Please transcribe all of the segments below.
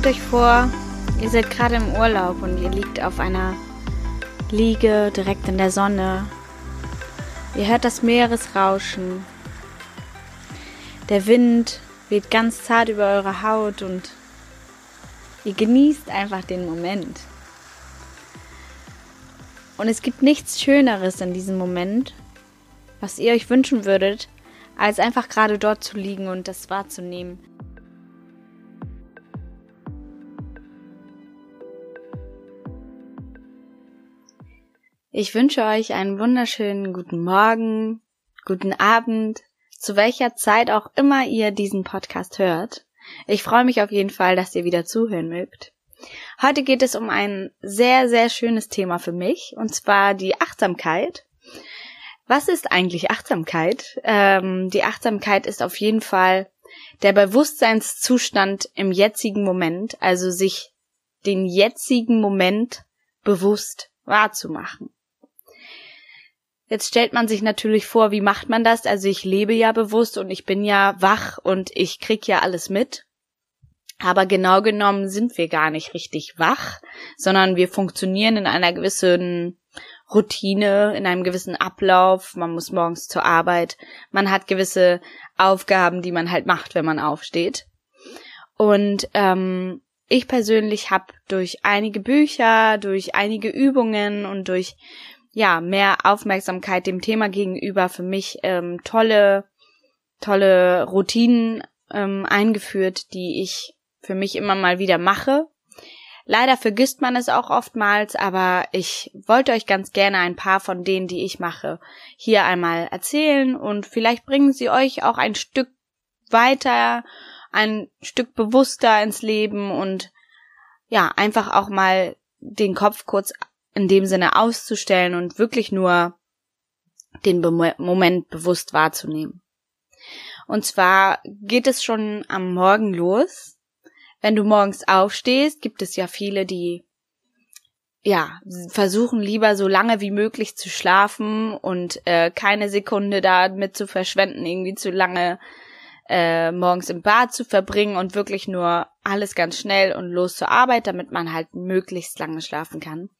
Stellt euch vor, ihr seid gerade im Urlaub und ihr liegt auf einer Liege direkt in der Sonne. Ihr hört das Meeresrauschen. Der Wind weht ganz zart über eure Haut und ihr genießt einfach den Moment. Und es gibt nichts Schöneres in diesem Moment, was ihr euch wünschen würdet, als einfach gerade dort zu liegen und das wahrzunehmen. Ich wünsche euch einen wunderschönen guten Morgen, guten Abend, zu welcher Zeit auch immer ihr diesen Podcast hört. Ich freue mich auf jeden Fall, dass ihr wieder zuhören mögt. Heute geht es um ein sehr, sehr schönes Thema für mich, und zwar die Achtsamkeit. Was ist eigentlich Achtsamkeit? Ähm, die Achtsamkeit ist auf jeden Fall der Bewusstseinszustand im jetzigen Moment, also sich den jetzigen Moment bewusst wahrzumachen. Jetzt stellt man sich natürlich vor, wie macht man das? Also ich lebe ja bewusst und ich bin ja wach und ich krieg ja alles mit. Aber genau genommen sind wir gar nicht richtig wach, sondern wir funktionieren in einer gewissen Routine, in einem gewissen Ablauf. Man muss morgens zur Arbeit. Man hat gewisse Aufgaben, die man halt macht, wenn man aufsteht. Und ähm, ich persönlich habe durch einige Bücher, durch einige Übungen und durch ja, mehr Aufmerksamkeit dem Thema gegenüber für mich ähm, tolle, tolle Routinen ähm, eingeführt, die ich für mich immer mal wieder mache. Leider vergisst man es auch oftmals, aber ich wollte euch ganz gerne ein paar von denen, die ich mache, hier einmal erzählen und vielleicht bringen sie euch auch ein Stück weiter, ein Stück bewusster ins Leben und ja, einfach auch mal den Kopf kurz in dem Sinne auszustellen und wirklich nur den Be Moment bewusst wahrzunehmen. Und zwar geht es schon am Morgen los. Wenn du morgens aufstehst, gibt es ja viele, die ja versuchen lieber so lange wie möglich zu schlafen und äh, keine Sekunde damit zu verschwenden, irgendwie zu lange äh, morgens im Bad zu verbringen und wirklich nur alles ganz schnell und los zur Arbeit, damit man halt möglichst lange schlafen kann.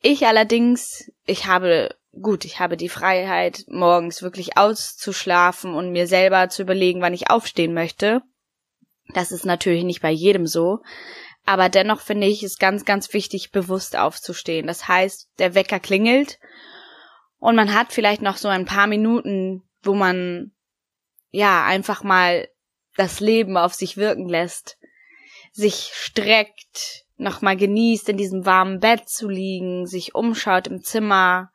Ich allerdings, ich habe, gut, ich habe die Freiheit, morgens wirklich auszuschlafen und mir selber zu überlegen, wann ich aufstehen möchte. Das ist natürlich nicht bei jedem so. Aber dennoch finde ich es ganz, ganz wichtig, bewusst aufzustehen. Das heißt, der Wecker klingelt und man hat vielleicht noch so ein paar Minuten, wo man ja einfach mal das Leben auf sich wirken lässt, sich streckt, nochmal genießt, in diesem warmen Bett zu liegen, sich umschaut im Zimmer,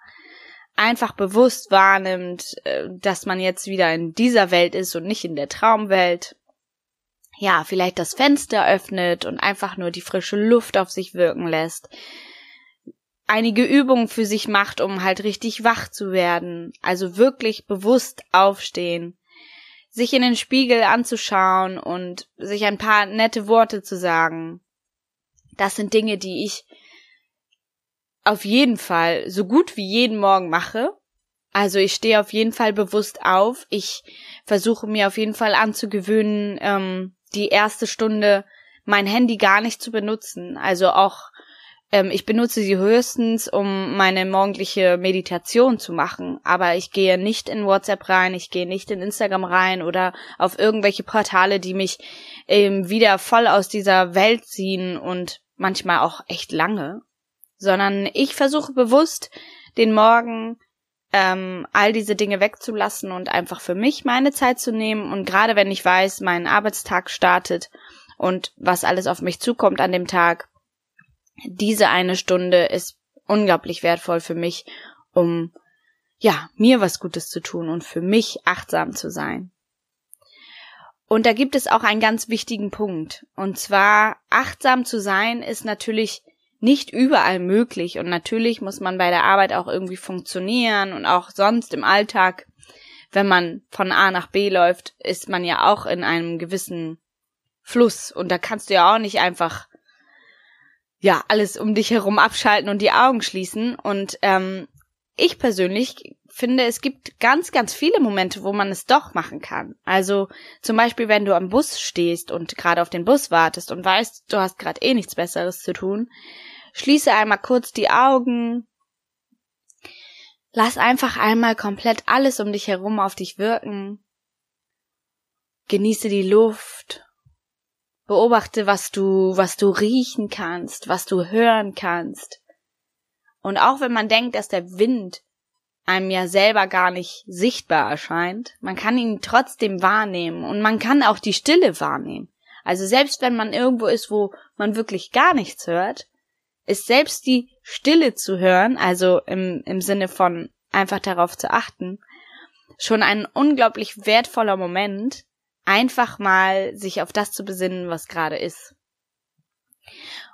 einfach bewusst wahrnimmt, äh, dass man jetzt wieder in dieser Welt ist und nicht in der Traumwelt. Ja, vielleicht das Fenster öffnet und einfach nur die frische Luft auf sich wirken lässt. Einige Übungen für sich macht, um halt richtig wach zu werden. Also wirklich bewusst aufstehen. Sich in den Spiegel anzuschauen und sich ein paar nette Worte zu sagen das sind Dinge, die ich auf jeden Fall so gut wie jeden Morgen mache. Also ich stehe auf jeden Fall bewusst auf. Ich versuche mir auf jeden Fall anzugewöhnen, ähm, die erste Stunde mein Handy gar nicht zu benutzen. Also auch ähm, ich benutze sie höchstens, um meine morgendliche Meditation zu machen. Aber ich gehe nicht in WhatsApp rein, ich gehe nicht in Instagram rein oder auf irgendwelche Portale, die mich ähm, wieder voll aus dieser Welt ziehen und manchmal auch echt lange, sondern ich versuche bewusst, den Morgen ähm, all diese Dinge wegzulassen und einfach für mich meine Zeit zu nehmen. Und gerade wenn ich weiß, mein Arbeitstag startet und was alles auf mich zukommt an dem Tag, diese eine Stunde ist unglaublich wertvoll für mich, um ja, mir was Gutes zu tun und für mich achtsam zu sein. Und da gibt es auch einen ganz wichtigen Punkt. Und zwar, achtsam zu sein ist natürlich nicht überall möglich. Und natürlich muss man bei der Arbeit auch irgendwie funktionieren und auch sonst im Alltag, wenn man von A nach B läuft, ist man ja auch in einem gewissen Fluss. Und da kannst du ja auch nicht einfach ja alles um dich herum abschalten und die Augen schließen. Und ähm, ich persönlich finde, es gibt ganz, ganz viele Momente, wo man es doch machen kann. Also zum Beispiel, wenn du am Bus stehst und gerade auf den Bus wartest und weißt, du hast gerade eh nichts Besseres zu tun, schließe einmal kurz die Augen, lass einfach einmal komplett alles um dich herum auf dich wirken, genieße die Luft, beobachte, was du, was du riechen kannst, was du hören kannst. Und auch wenn man denkt, dass der Wind einem ja selber gar nicht sichtbar erscheint, man kann ihn trotzdem wahrnehmen und man kann auch die Stille wahrnehmen. Also selbst wenn man irgendwo ist, wo man wirklich gar nichts hört, ist selbst die Stille zu hören, also im, im Sinne von einfach darauf zu achten, schon ein unglaublich wertvoller Moment, einfach mal sich auf das zu besinnen, was gerade ist.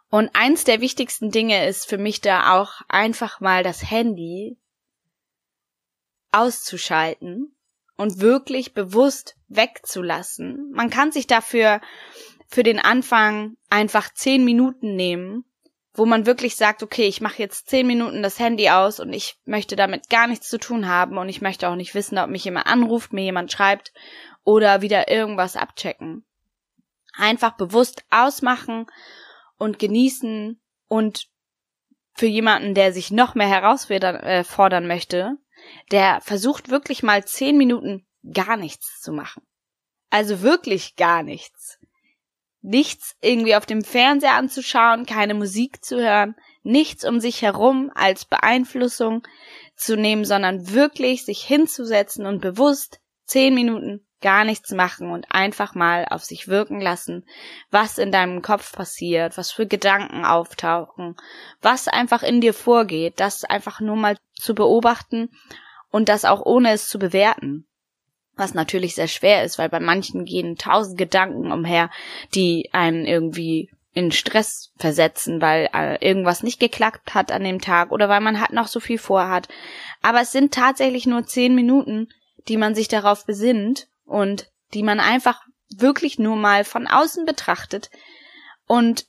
Und eins der wichtigsten Dinge ist für mich da auch einfach mal das Handy auszuschalten und wirklich bewusst wegzulassen. Man kann sich dafür für den Anfang einfach zehn Minuten nehmen, wo man wirklich sagt, okay, ich mache jetzt zehn Minuten das Handy aus und ich möchte damit gar nichts zu tun haben und ich möchte auch nicht wissen, ob mich jemand anruft, mir jemand schreibt oder wieder irgendwas abchecken. Einfach bewusst ausmachen und genießen und für jemanden, der sich noch mehr herausfordern äh, möchte, der versucht wirklich mal zehn Minuten gar nichts zu machen. Also wirklich gar nichts. Nichts irgendwie auf dem Fernseher anzuschauen, keine Musik zu hören, nichts um sich herum als Beeinflussung zu nehmen, sondern wirklich sich hinzusetzen und bewusst zehn Minuten gar nichts machen und einfach mal auf sich wirken lassen, was in deinem Kopf passiert, was für Gedanken auftauchen, was einfach in dir vorgeht, das einfach nur mal zu beobachten und das auch ohne es zu bewerten. Was natürlich sehr schwer ist, weil bei manchen gehen tausend Gedanken umher, die einen irgendwie in Stress versetzen, weil äh, irgendwas nicht geklappt hat an dem Tag oder weil man halt noch so viel vorhat. Aber es sind tatsächlich nur zehn Minuten, die man sich darauf besinnt und die man einfach wirklich nur mal von außen betrachtet und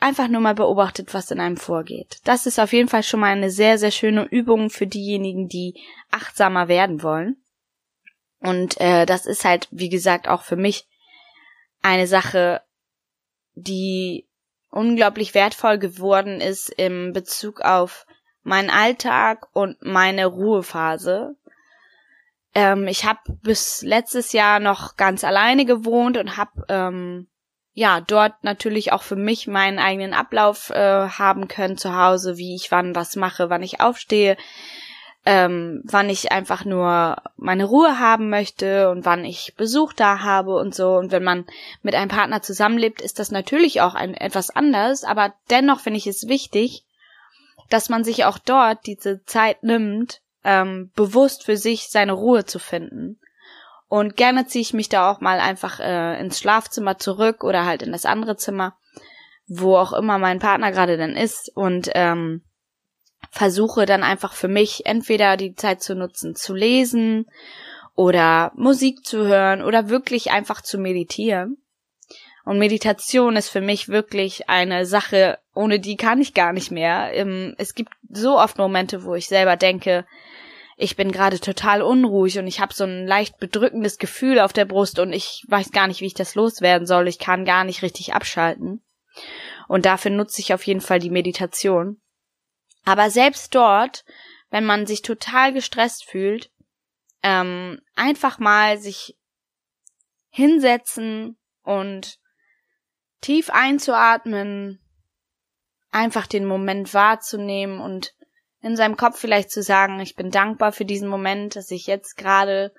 einfach nur mal beobachtet, was in einem vorgeht. Das ist auf jeden Fall schon mal eine sehr, sehr schöne Übung für diejenigen, die achtsamer werden wollen. Und äh, das ist halt, wie gesagt, auch für mich eine Sache, die unglaublich wertvoll geworden ist im Bezug auf meinen Alltag und meine Ruhephase, ähm, ich habe bis letztes Jahr noch ganz alleine gewohnt und habe ähm, ja dort natürlich auch für mich meinen eigenen Ablauf äh, haben können zu Hause, wie ich wann was mache, wann ich aufstehe, ähm, wann ich einfach nur meine Ruhe haben möchte und wann ich Besuch da habe und so. Und wenn man mit einem Partner zusammenlebt, ist das natürlich auch ein, etwas anders, aber dennoch finde ich es wichtig, dass man sich auch dort diese Zeit nimmt, ähm, bewusst für sich seine Ruhe zu finden. Und gerne ziehe ich mich da auch mal einfach äh, ins Schlafzimmer zurück oder halt in das andere Zimmer, wo auch immer mein Partner gerade dann ist und ähm, versuche dann einfach für mich entweder die Zeit zu nutzen, zu lesen oder Musik zu hören oder wirklich einfach zu meditieren. Und Meditation ist für mich wirklich eine Sache, ohne die kann ich gar nicht mehr. Ähm, es gibt so oft Momente, wo ich selber denke, ich bin gerade total unruhig und ich habe so ein leicht bedrückendes Gefühl auf der Brust und ich weiß gar nicht, wie ich das loswerden soll. Ich kann gar nicht richtig abschalten. Und dafür nutze ich auf jeden Fall die Meditation. Aber selbst dort, wenn man sich total gestresst fühlt, ähm, einfach mal sich hinsetzen und tief einzuatmen, einfach den Moment wahrzunehmen und in seinem Kopf vielleicht zu sagen, ich bin dankbar für diesen Moment, dass ich jetzt gerade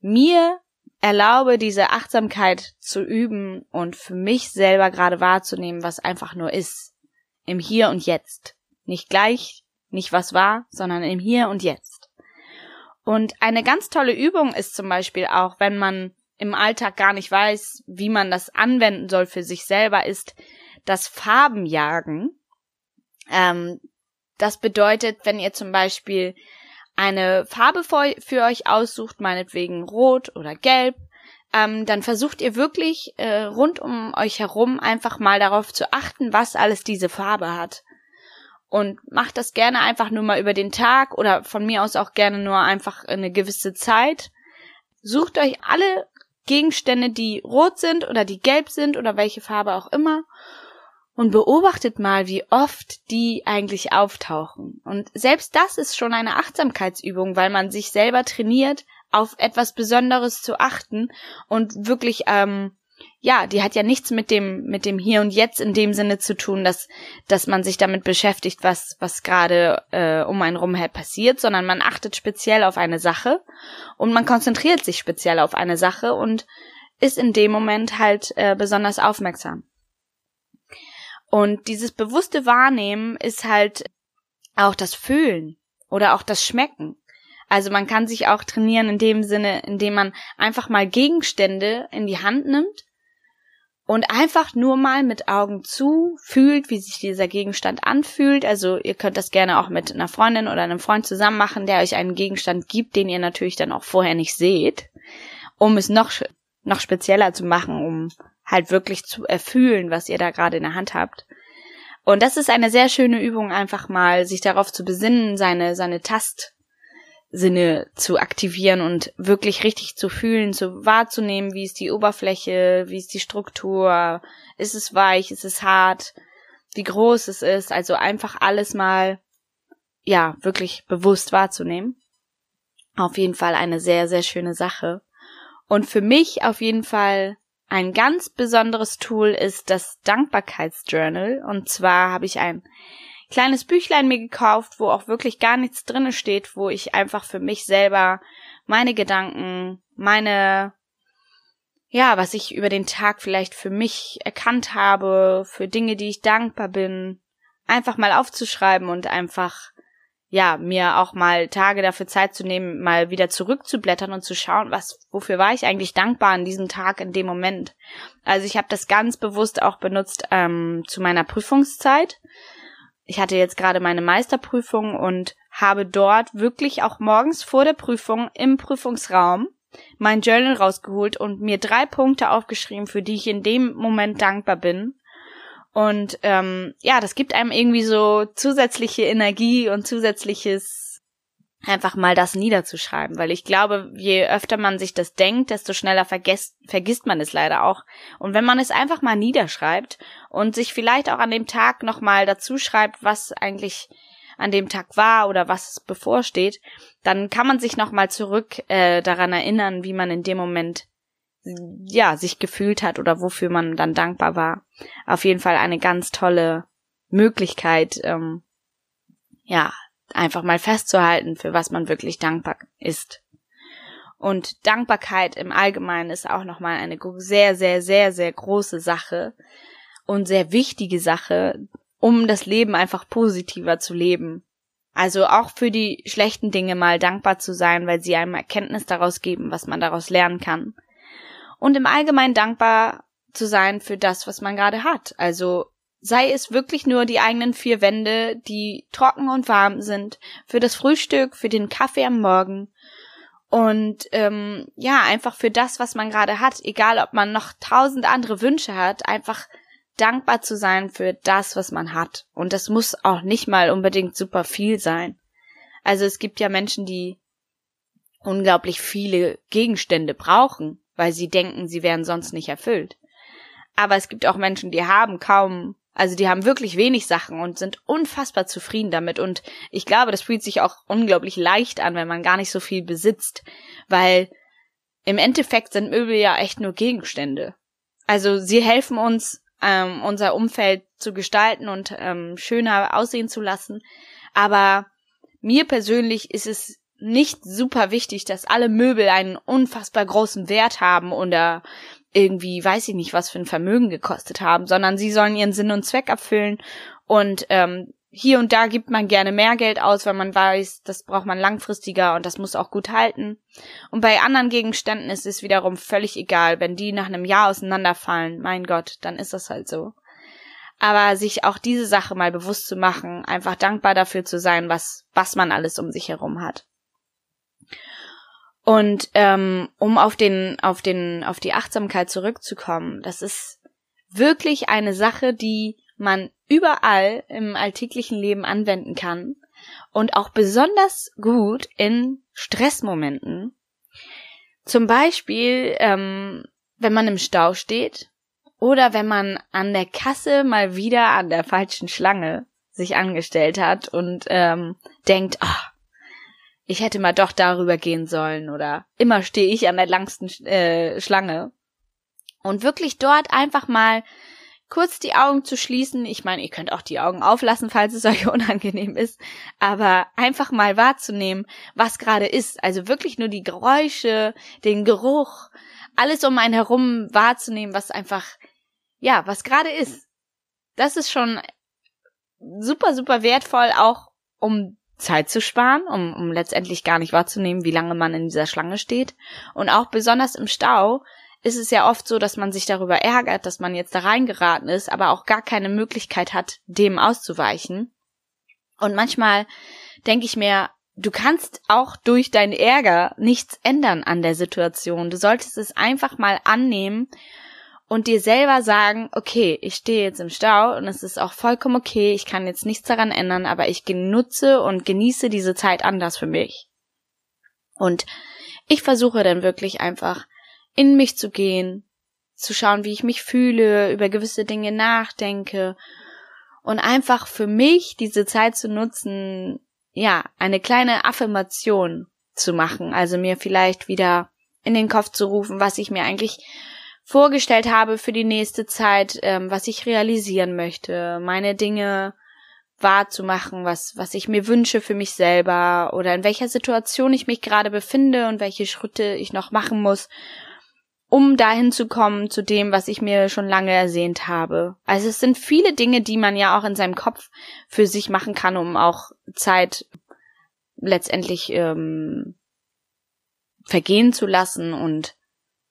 mir erlaube, diese Achtsamkeit zu üben und für mich selber gerade wahrzunehmen, was einfach nur ist. Im Hier und Jetzt. Nicht gleich, nicht was war, sondern im Hier und Jetzt. Und eine ganz tolle Übung ist zum Beispiel auch, wenn man im Alltag gar nicht weiß, wie man das anwenden soll für sich selber, ist das Farbenjagen. Ähm, das bedeutet, wenn ihr zum Beispiel eine Farbe für, euch aussucht, meinetwegen rot oder gelb, ähm, dann versucht ihr wirklich äh, rund um euch herum einfach mal darauf zu achten, was alles diese Farbe hat. und macht das gerne einfach nur mal über den Tag oder von mir aus auch gerne nur einfach eine gewisse Zeit. Sucht euch alle Gegenstände, die rot sind oder die gelb sind oder welche Farbe auch immer und beobachtet mal, wie oft die eigentlich auftauchen. Und selbst das ist schon eine Achtsamkeitsübung, weil man sich selber trainiert, auf etwas Besonderes zu achten und wirklich, ähm, ja, die hat ja nichts mit dem mit dem Hier und Jetzt in dem Sinne zu tun, dass dass man sich damit beschäftigt, was was gerade äh, um einen rum passiert, sondern man achtet speziell auf eine Sache und man konzentriert sich speziell auf eine Sache und ist in dem Moment halt äh, besonders aufmerksam. Und dieses bewusste Wahrnehmen ist halt auch das Fühlen oder auch das Schmecken. Also man kann sich auch trainieren in dem Sinne, indem man einfach mal Gegenstände in die Hand nimmt und einfach nur mal mit Augen zu fühlt, wie sich dieser Gegenstand anfühlt. Also ihr könnt das gerne auch mit einer Freundin oder einem Freund zusammen machen, der euch einen Gegenstand gibt, den ihr natürlich dann auch vorher nicht seht, um es noch noch spezieller zu machen, um halt wirklich zu erfühlen, was ihr da gerade in der Hand habt. Und das ist eine sehr schöne Übung, einfach mal sich darauf zu besinnen, seine, seine Tastsinne zu aktivieren und wirklich richtig zu fühlen, zu wahrzunehmen, wie ist die Oberfläche, wie ist die Struktur, ist es weich, ist es hart, wie groß es ist, also einfach alles mal, ja, wirklich bewusst wahrzunehmen. Auf jeden Fall eine sehr, sehr schöne Sache. Und für mich auf jeden Fall ein ganz besonderes Tool ist das Dankbarkeitsjournal. Und zwar habe ich ein kleines Büchlein mir gekauft, wo auch wirklich gar nichts drinne steht, wo ich einfach für mich selber meine Gedanken, meine, ja, was ich über den Tag vielleicht für mich erkannt habe, für Dinge, die ich dankbar bin, einfach mal aufzuschreiben und einfach ja, mir auch mal Tage dafür Zeit zu nehmen, mal wieder zurückzublättern und zu schauen, was, wofür war ich eigentlich dankbar an diesem Tag, in dem Moment. Also ich habe das ganz bewusst auch benutzt ähm, zu meiner Prüfungszeit. Ich hatte jetzt gerade meine Meisterprüfung und habe dort wirklich auch morgens vor der Prüfung im Prüfungsraum mein Journal rausgeholt und mir drei Punkte aufgeschrieben, für die ich in dem Moment dankbar bin und ähm, ja, das gibt einem irgendwie so zusätzliche Energie und zusätzliches einfach mal das niederzuschreiben, weil ich glaube, je öfter man sich das denkt, desto schneller vergesst, vergisst man es leider auch. Und wenn man es einfach mal niederschreibt und sich vielleicht auch an dem Tag nochmal dazu schreibt, was eigentlich an dem Tag war oder was bevorsteht, dann kann man sich nochmal zurück äh, daran erinnern, wie man in dem Moment ja, sich gefühlt hat oder wofür man dann dankbar war. Auf jeden Fall eine ganz tolle Möglichkeit, ähm, ja, einfach mal festzuhalten, für was man wirklich dankbar ist. Und Dankbarkeit im Allgemeinen ist auch nochmal eine sehr, sehr, sehr, sehr große Sache und sehr wichtige Sache, um das Leben einfach positiver zu leben. Also auch für die schlechten Dinge mal dankbar zu sein, weil sie einem Erkenntnis daraus geben, was man daraus lernen kann und im Allgemeinen dankbar zu sein für das, was man gerade hat. Also sei es wirklich nur die eigenen vier Wände, die trocken und warm sind, für das Frühstück, für den Kaffee am Morgen und ähm, ja, einfach für das, was man gerade hat, egal ob man noch tausend andere Wünsche hat, einfach dankbar zu sein für das, was man hat. Und das muss auch nicht mal unbedingt super viel sein. Also es gibt ja Menschen, die unglaublich viele Gegenstände brauchen weil sie denken, sie wären sonst nicht erfüllt. Aber es gibt auch Menschen, die haben kaum, also die haben wirklich wenig Sachen und sind unfassbar zufrieden damit. Und ich glaube, das fühlt sich auch unglaublich leicht an, wenn man gar nicht so viel besitzt, weil im Endeffekt sind Möbel ja echt nur Gegenstände. Also sie helfen uns, ähm, unser Umfeld zu gestalten und ähm, schöner aussehen zu lassen. Aber mir persönlich ist es nicht super wichtig, dass alle Möbel einen unfassbar großen Wert haben oder irgendwie, weiß ich nicht, was für ein Vermögen gekostet haben, sondern sie sollen ihren Sinn und Zweck erfüllen und ähm, hier und da gibt man gerne mehr Geld aus, weil man weiß, das braucht man langfristiger und das muss auch gut halten. Und bei anderen Gegenständen ist es wiederum völlig egal, wenn die nach einem Jahr auseinanderfallen, mein Gott, dann ist das halt so. Aber sich auch diese Sache mal bewusst zu machen, einfach dankbar dafür zu sein, was, was man alles um sich herum hat. Und ähm, um auf den, auf den, auf die Achtsamkeit zurückzukommen, das ist wirklich eine Sache, die man überall im alltäglichen Leben anwenden kann und auch besonders gut in Stressmomenten. Zum Beispiel, ähm, wenn man im Stau steht oder wenn man an der Kasse mal wieder an der falschen Schlange sich angestellt hat und ähm, denkt, ach, ich hätte mal doch darüber gehen sollen oder immer stehe ich an der langsten äh, Schlange. Und wirklich dort einfach mal kurz die Augen zu schließen. Ich meine, ihr könnt auch die Augen auflassen, falls es euch unangenehm ist, aber einfach mal wahrzunehmen, was gerade ist. Also wirklich nur die Geräusche, den Geruch, alles um einen herum wahrzunehmen, was einfach, ja, was gerade ist. Das ist schon super, super wertvoll, auch um Zeit zu sparen, um, um letztendlich gar nicht wahrzunehmen, wie lange man in dieser Schlange steht. Und auch besonders im Stau ist es ja oft so, dass man sich darüber ärgert, dass man jetzt da reingeraten ist, aber auch gar keine Möglichkeit hat, dem auszuweichen. Und manchmal denke ich mir, du kannst auch durch deinen Ärger nichts ändern an der Situation. Du solltest es einfach mal annehmen und dir selber sagen, okay, ich stehe jetzt im Stau und es ist auch vollkommen okay, ich kann jetzt nichts daran ändern, aber ich genutze und genieße diese Zeit anders für mich. Und ich versuche dann wirklich einfach in mich zu gehen, zu schauen, wie ich mich fühle, über gewisse Dinge nachdenke und einfach für mich diese Zeit zu nutzen, ja, eine kleine Affirmation zu machen, also mir vielleicht wieder in den Kopf zu rufen, was ich mir eigentlich vorgestellt habe für die nächste Zeit, ähm, was ich realisieren möchte, meine Dinge wahrzumachen, was, was ich mir wünsche für mich selber oder in welcher Situation ich mich gerade befinde und welche Schritte ich noch machen muss, um dahin zu kommen zu dem, was ich mir schon lange ersehnt habe. Also es sind viele Dinge, die man ja auch in seinem Kopf für sich machen kann, um auch Zeit letztendlich ähm, vergehen zu lassen und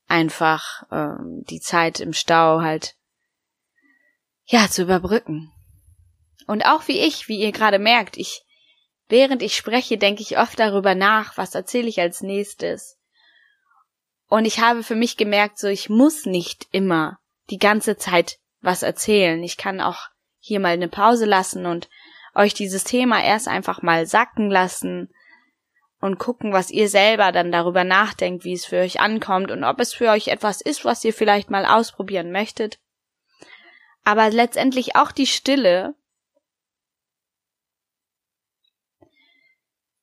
einfach ähm, die Zeit im Stau halt ja zu überbrücken. Und auch wie ich, wie ihr gerade merkt, ich während ich spreche, denke ich oft darüber nach, was erzähle ich als nächstes. Und ich habe für mich gemerkt, so ich muss nicht immer die ganze Zeit was erzählen. Ich kann auch hier mal eine Pause lassen und euch dieses Thema erst einfach mal sacken lassen und gucken, was ihr selber dann darüber nachdenkt, wie es für euch ankommt und ob es für euch etwas ist, was ihr vielleicht mal ausprobieren möchtet. Aber letztendlich auch die Stille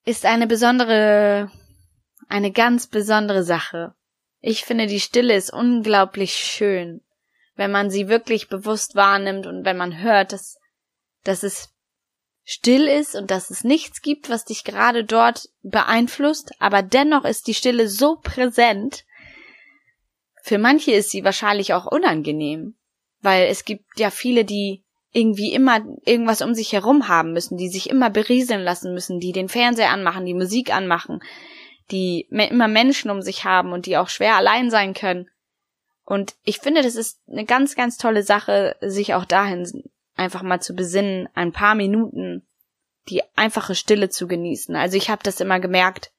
ist eine besondere, eine ganz besondere Sache. Ich finde, die Stille ist unglaublich schön, wenn man sie wirklich bewusst wahrnimmt und wenn man hört, dass, dass es still ist und dass es nichts gibt, was dich gerade dort beeinflusst, aber dennoch ist die Stille so präsent. Für manche ist sie wahrscheinlich auch unangenehm, weil es gibt ja viele, die irgendwie immer irgendwas um sich herum haben müssen, die sich immer berieseln lassen müssen, die den Fernseher anmachen, die Musik anmachen, die immer Menschen um sich haben und die auch schwer allein sein können. Und ich finde, das ist eine ganz, ganz tolle Sache, sich auch dahin einfach mal zu besinnen, ein paar Minuten die einfache Stille zu genießen. Also ich habe das immer gemerkt,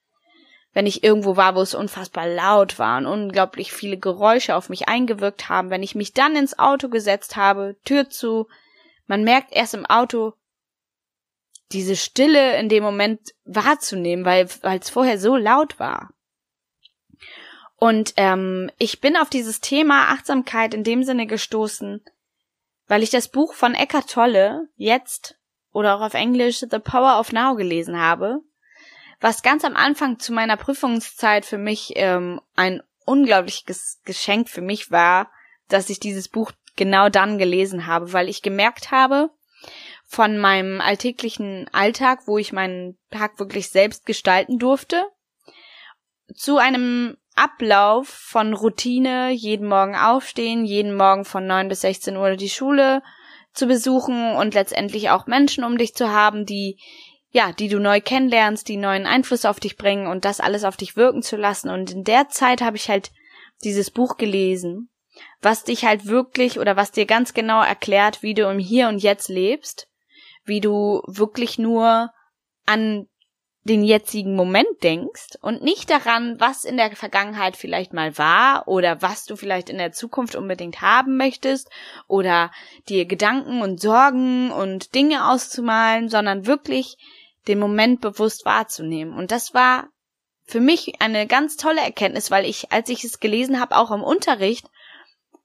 wenn ich irgendwo war, wo es unfassbar laut war und unglaublich viele Geräusche auf mich eingewirkt haben, wenn ich mich dann ins Auto gesetzt habe, Tür zu, man merkt erst im Auto diese Stille in dem Moment wahrzunehmen, weil es vorher so laut war. Und ähm, ich bin auf dieses Thema Achtsamkeit in dem Sinne gestoßen, weil ich das Buch von Eckhart Tolle jetzt oder auch auf Englisch The Power of Now gelesen habe, was ganz am Anfang zu meiner Prüfungszeit für mich ähm, ein unglaubliches Geschenk für mich war, dass ich dieses Buch genau dann gelesen habe, weil ich gemerkt habe, von meinem alltäglichen Alltag, wo ich meinen Tag wirklich selbst gestalten durfte, zu einem Ablauf von Routine, jeden Morgen aufstehen, jeden Morgen von 9 bis 16 Uhr die Schule zu besuchen und letztendlich auch Menschen um dich zu haben, die ja, die du neu kennenlernst, die neuen Einfluss auf dich bringen und das alles auf dich wirken zu lassen. Und in der Zeit habe ich halt dieses Buch gelesen, was dich halt wirklich oder was dir ganz genau erklärt, wie du im Hier und Jetzt lebst, wie du wirklich nur an den jetzigen Moment denkst und nicht daran, was in der Vergangenheit vielleicht mal war oder was du vielleicht in der Zukunft unbedingt haben möchtest oder dir Gedanken und Sorgen und Dinge auszumalen, sondern wirklich den Moment bewusst wahrzunehmen. Und das war für mich eine ganz tolle Erkenntnis, weil ich, als ich es gelesen habe, auch im Unterricht,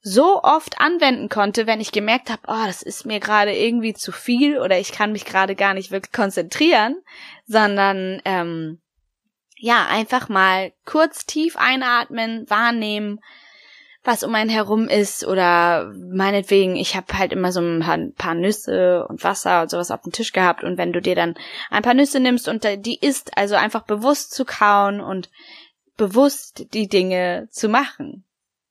so oft anwenden konnte, wenn ich gemerkt habe, oh, das ist mir gerade irgendwie zu viel oder ich kann mich gerade gar nicht wirklich konzentrieren, sondern ähm, ja, einfach mal kurz tief einatmen, wahrnehmen, was um einen herum ist oder meinetwegen, ich habe halt immer so ein paar, paar, Nüsse und Wasser und sowas auf dem Tisch gehabt und wenn du dir dann ein paar Nüsse nimmst und die isst, also einfach bewusst zu kauen und bewusst die Dinge zu machen.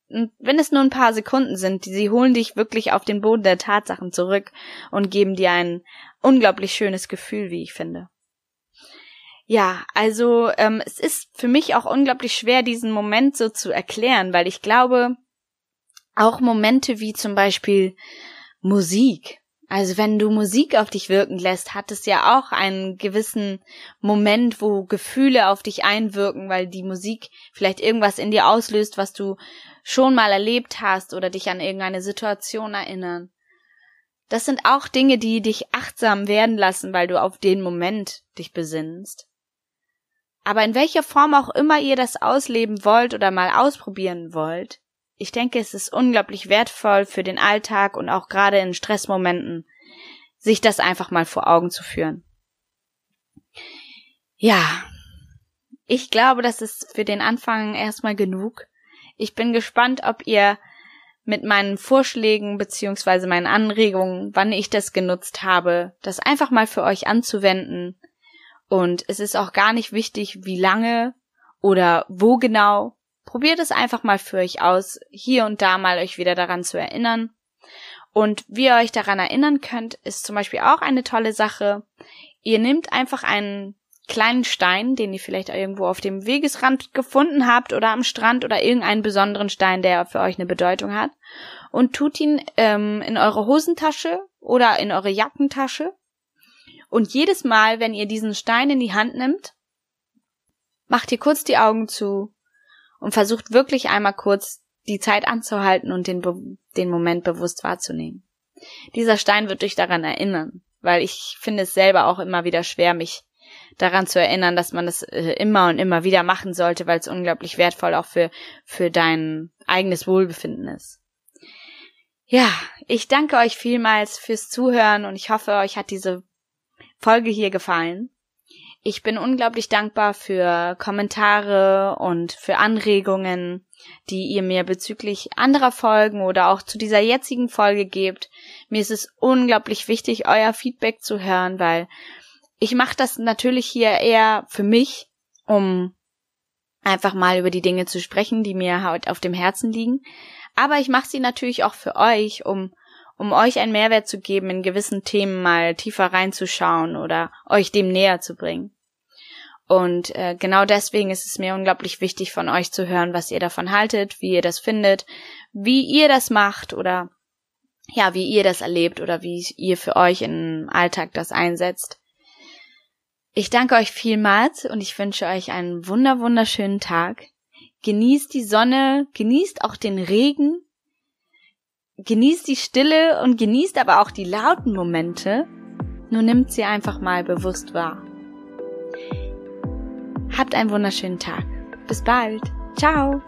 Wenn es nur ein paar Sekunden sind, sie holen dich wirklich auf den Boden der Tatsachen zurück und geben dir ein unglaublich schönes Gefühl, wie ich finde. Ja, also ähm, es ist für mich auch unglaublich schwer, diesen Moment so zu erklären, weil ich glaube, auch Momente wie zum Beispiel Musik. Also wenn du Musik auf dich wirken lässt, hat es ja auch einen gewissen Moment, wo Gefühle auf dich einwirken, weil die Musik vielleicht irgendwas in dir auslöst, was du schon mal erlebt hast oder dich an irgendeine Situation erinnern. Das sind auch Dinge, die dich achtsam werden lassen, weil du auf den Moment dich besinnst. Aber in welcher Form auch immer ihr das ausleben wollt oder mal ausprobieren wollt, ich denke, es ist unglaublich wertvoll für den Alltag und auch gerade in Stressmomenten, sich das einfach mal vor Augen zu führen. Ja, ich glaube, das ist für den Anfang erstmal genug. Ich bin gespannt, ob ihr mit meinen Vorschlägen beziehungsweise meinen Anregungen, wann ich das genutzt habe, das einfach mal für euch anzuwenden. Und es ist auch gar nicht wichtig, wie lange oder wo genau. Probiert es einfach mal für euch aus, hier und da mal euch wieder daran zu erinnern. Und wie ihr euch daran erinnern könnt, ist zum Beispiel auch eine tolle Sache. Ihr nehmt einfach einen kleinen Stein, den ihr vielleicht irgendwo auf dem Wegesrand gefunden habt oder am Strand oder irgendeinen besonderen Stein, der für euch eine Bedeutung hat, und tut ihn ähm, in eure Hosentasche oder in eure Jackentasche. Und jedes Mal, wenn ihr diesen Stein in die Hand nimmt, macht ihr kurz die Augen zu und versucht wirklich einmal kurz die Zeit anzuhalten und den, den Moment bewusst wahrzunehmen. Dieser Stein wird euch daran erinnern, weil ich finde es selber auch immer wieder schwer, mich daran zu erinnern, dass man das äh, immer und immer wieder machen sollte, weil es unglaublich wertvoll auch für, für dein eigenes Wohlbefinden ist. Ja, ich danke euch vielmals fürs Zuhören und ich hoffe, euch hat diese Folge hier gefallen. Ich bin unglaublich dankbar für Kommentare und für Anregungen, die ihr mir bezüglich anderer Folgen oder auch zu dieser jetzigen Folge gebt. Mir ist es unglaublich wichtig, euer Feedback zu hören, weil ich mache das natürlich hier eher für mich, um einfach mal über die Dinge zu sprechen, die mir halt auf dem Herzen liegen. Aber ich mache sie natürlich auch für euch, um um euch einen Mehrwert zu geben, in gewissen Themen mal tiefer reinzuschauen oder euch dem näher zu bringen. Und äh, genau deswegen ist es mir unglaublich wichtig, von euch zu hören, was ihr davon haltet, wie ihr das findet, wie ihr das macht oder ja, wie ihr das erlebt oder wie ihr für euch im Alltag das einsetzt. Ich danke euch vielmals und ich wünsche euch einen wunder wunderschönen Tag. Genießt die Sonne, genießt auch den Regen, genießt die Stille und genießt aber auch die lauten Momente. Nur nimmt sie einfach mal bewusst wahr. Habt einen wunderschönen Tag. Bis bald. Ciao.